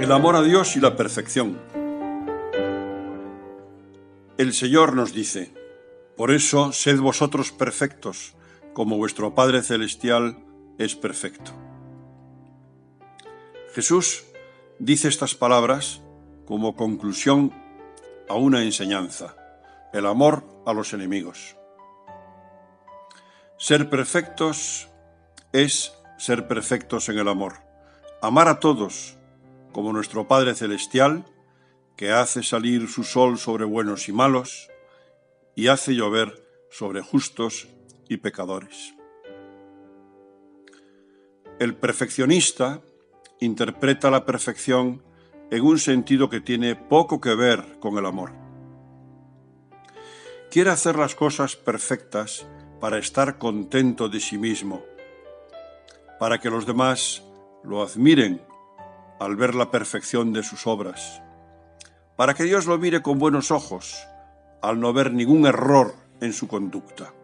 El amor a Dios y la perfección. El Señor nos dice, por eso sed vosotros perfectos, como vuestro Padre Celestial es perfecto. Jesús dice estas palabras como conclusión a una enseñanza, el amor a los enemigos. Ser perfectos es ser perfectos en el amor, amar a todos, como nuestro Padre Celestial, que hace salir su sol sobre buenos y malos, y hace llover sobre justos y pecadores. El perfeccionista interpreta la perfección en un sentido que tiene poco que ver con el amor. Quiere hacer las cosas perfectas para estar contento de sí mismo, para que los demás lo admiren al ver la perfección de sus obras, para que Dios lo mire con buenos ojos al no ver ningún error en su conducta.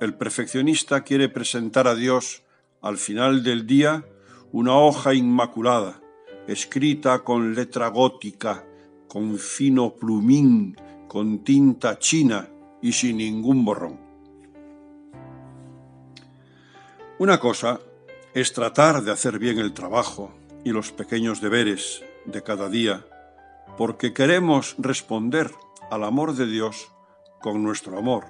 El perfeccionista quiere presentar a Dios al final del día una hoja inmaculada, escrita con letra gótica, con fino plumín, con tinta china y sin ningún borrón. Una cosa es tratar de hacer bien el trabajo y los pequeños deberes de cada día, porque queremos responder al amor de Dios con nuestro amor,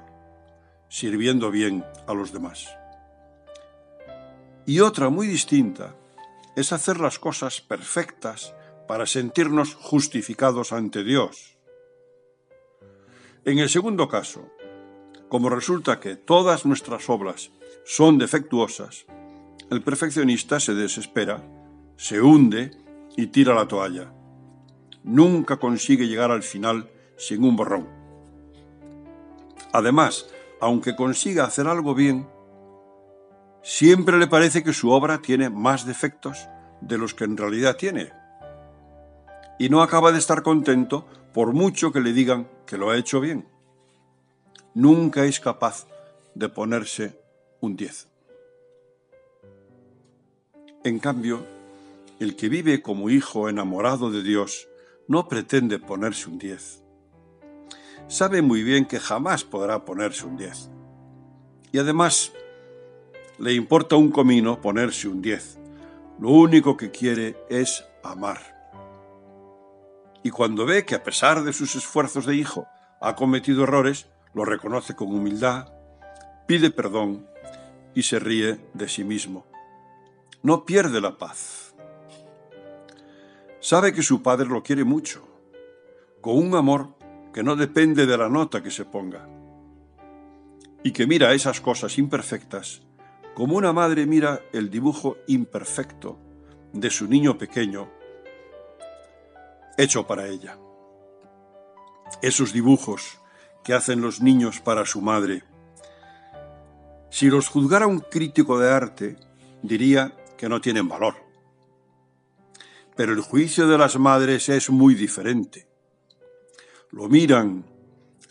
sirviendo bien a los demás. Y otra muy distinta es hacer las cosas perfectas para sentirnos justificados ante Dios. En el segundo caso, como resulta que todas nuestras obras son defectuosas, el perfeccionista se desespera, se hunde y tira la toalla. Nunca consigue llegar al final sin un borrón. Además, aunque consiga hacer algo bien, siempre le parece que su obra tiene más defectos de los que en realidad tiene. Y no acaba de estar contento por mucho que le digan que lo ha hecho bien. Nunca es capaz de ponerse un 10. En cambio, el que vive como hijo enamorado de Dios no pretende ponerse un 10. Sabe muy bien que jamás podrá ponerse un 10. Y además le importa un comino ponerse un 10. Lo único que quiere es amar. Y cuando ve que a pesar de sus esfuerzos de hijo ha cometido errores, lo reconoce con humildad, pide perdón y se ríe de sí mismo. No pierde la paz. Sabe que su padre lo quiere mucho, con un amor que no depende de la nota que se ponga, y que mira esas cosas imperfectas como una madre mira el dibujo imperfecto de su niño pequeño hecho para ella. Esos dibujos que hacen los niños para su madre. Si los juzgara un crítico de arte, diría que no tienen valor. Pero el juicio de las madres es muy diferente. Lo miran,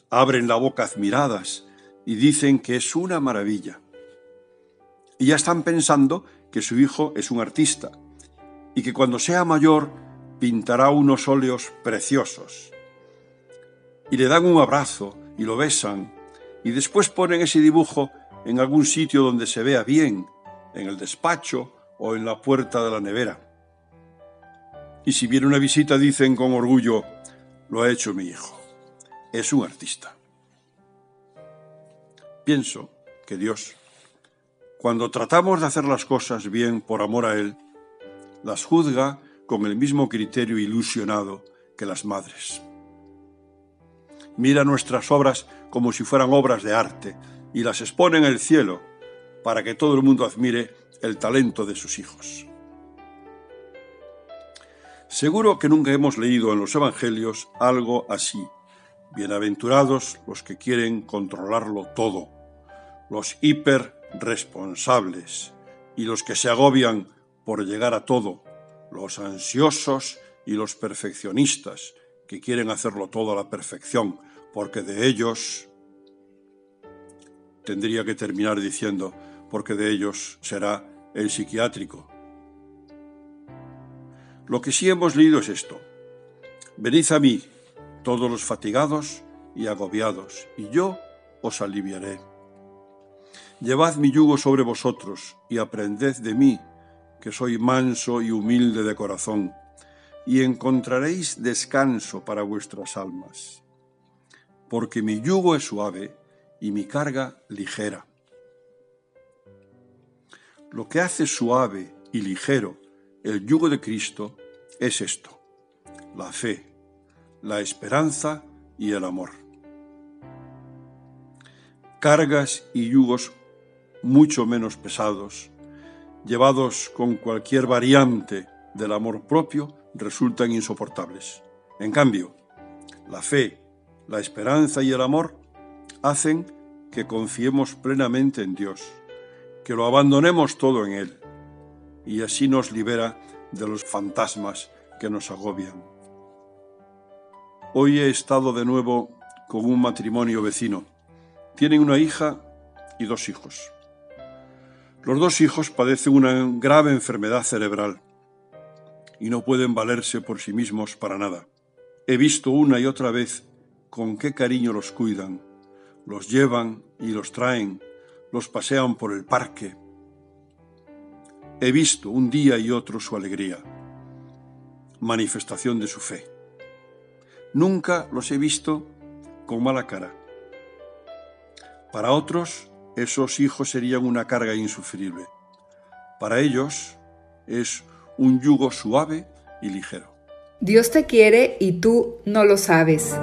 abren la boca admiradas y dicen que es una maravilla y ya están pensando que su hijo es un artista y que cuando sea mayor pintará unos óleos preciosos. Y le dan un abrazo y lo besan y después ponen ese dibujo en algún sitio donde se vea bien, en el despacho o en la puerta de la nevera. Y si viene una visita dicen con orgullo, lo ha hecho mi hijo, es un artista. Pienso que Dios cuando tratamos de hacer las cosas bien por amor a Él, las juzga con el mismo criterio ilusionado que las madres. Mira nuestras obras como si fueran obras de arte y las expone en el cielo para que todo el mundo admire el talento de sus hijos. Seguro que nunca hemos leído en los Evangelios algo así. Bienaventurados los que quieren controlarlo todo, los hiperresponsables y los que se agobian por llegar a todo, los ansiosos y los perfeccionistas quieren hacerlo todo a la perfección, porque de ellos tendría que terminar diciendo, porque de ellos será el psiquiátrico. Lo que sí hemos leído es esto. Venid a mí, todos los fatigados y agobiados, y yo os aliviaré. Llevad mi yugo sobre vosotros y aprended de mí, que soy manso y humilde de corazón, y encontraréis descanso para vuestras almas. Porque mi yugo es suave y mi carga ligera. Lo que hace suave y ligero el yugo de Cristo es esto, la fe, la esperanza y el amor. Cargas y yugos mucho menos pesados, llevados con cualquier variante del amor propio, resultan insoportables. En cambio, la fe, la esperanza y el amor hacen que confiemos plenamente en Dios, que lo abandonemos todo en Él, y así nos libera de los fantasmas que nos agobian. Hoy he estado de nuevo con un matrimonio vecino. Tienen una hija y dos hijos. Los dos hijos padecen una grave enfermedad cerebral y no pueden valerse por sí mismos para nada. He visto una y otra vez con qué cariño los cuidan, los llevan y los traen, los pasean por el parque, He visto un día y otro su alegría, manifestación de su fe. Nunca los he visto con mala cara. Para otros, esos hijos serían una carga insufrible. Para ellos es un yugo suave y ligero. Dios te quiere y tú no lo sabes.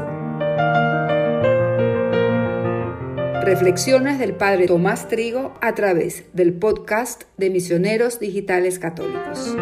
Reflexiones del Padre Tomás Trigo a través del podcast de Misioneros Digitales Católicos.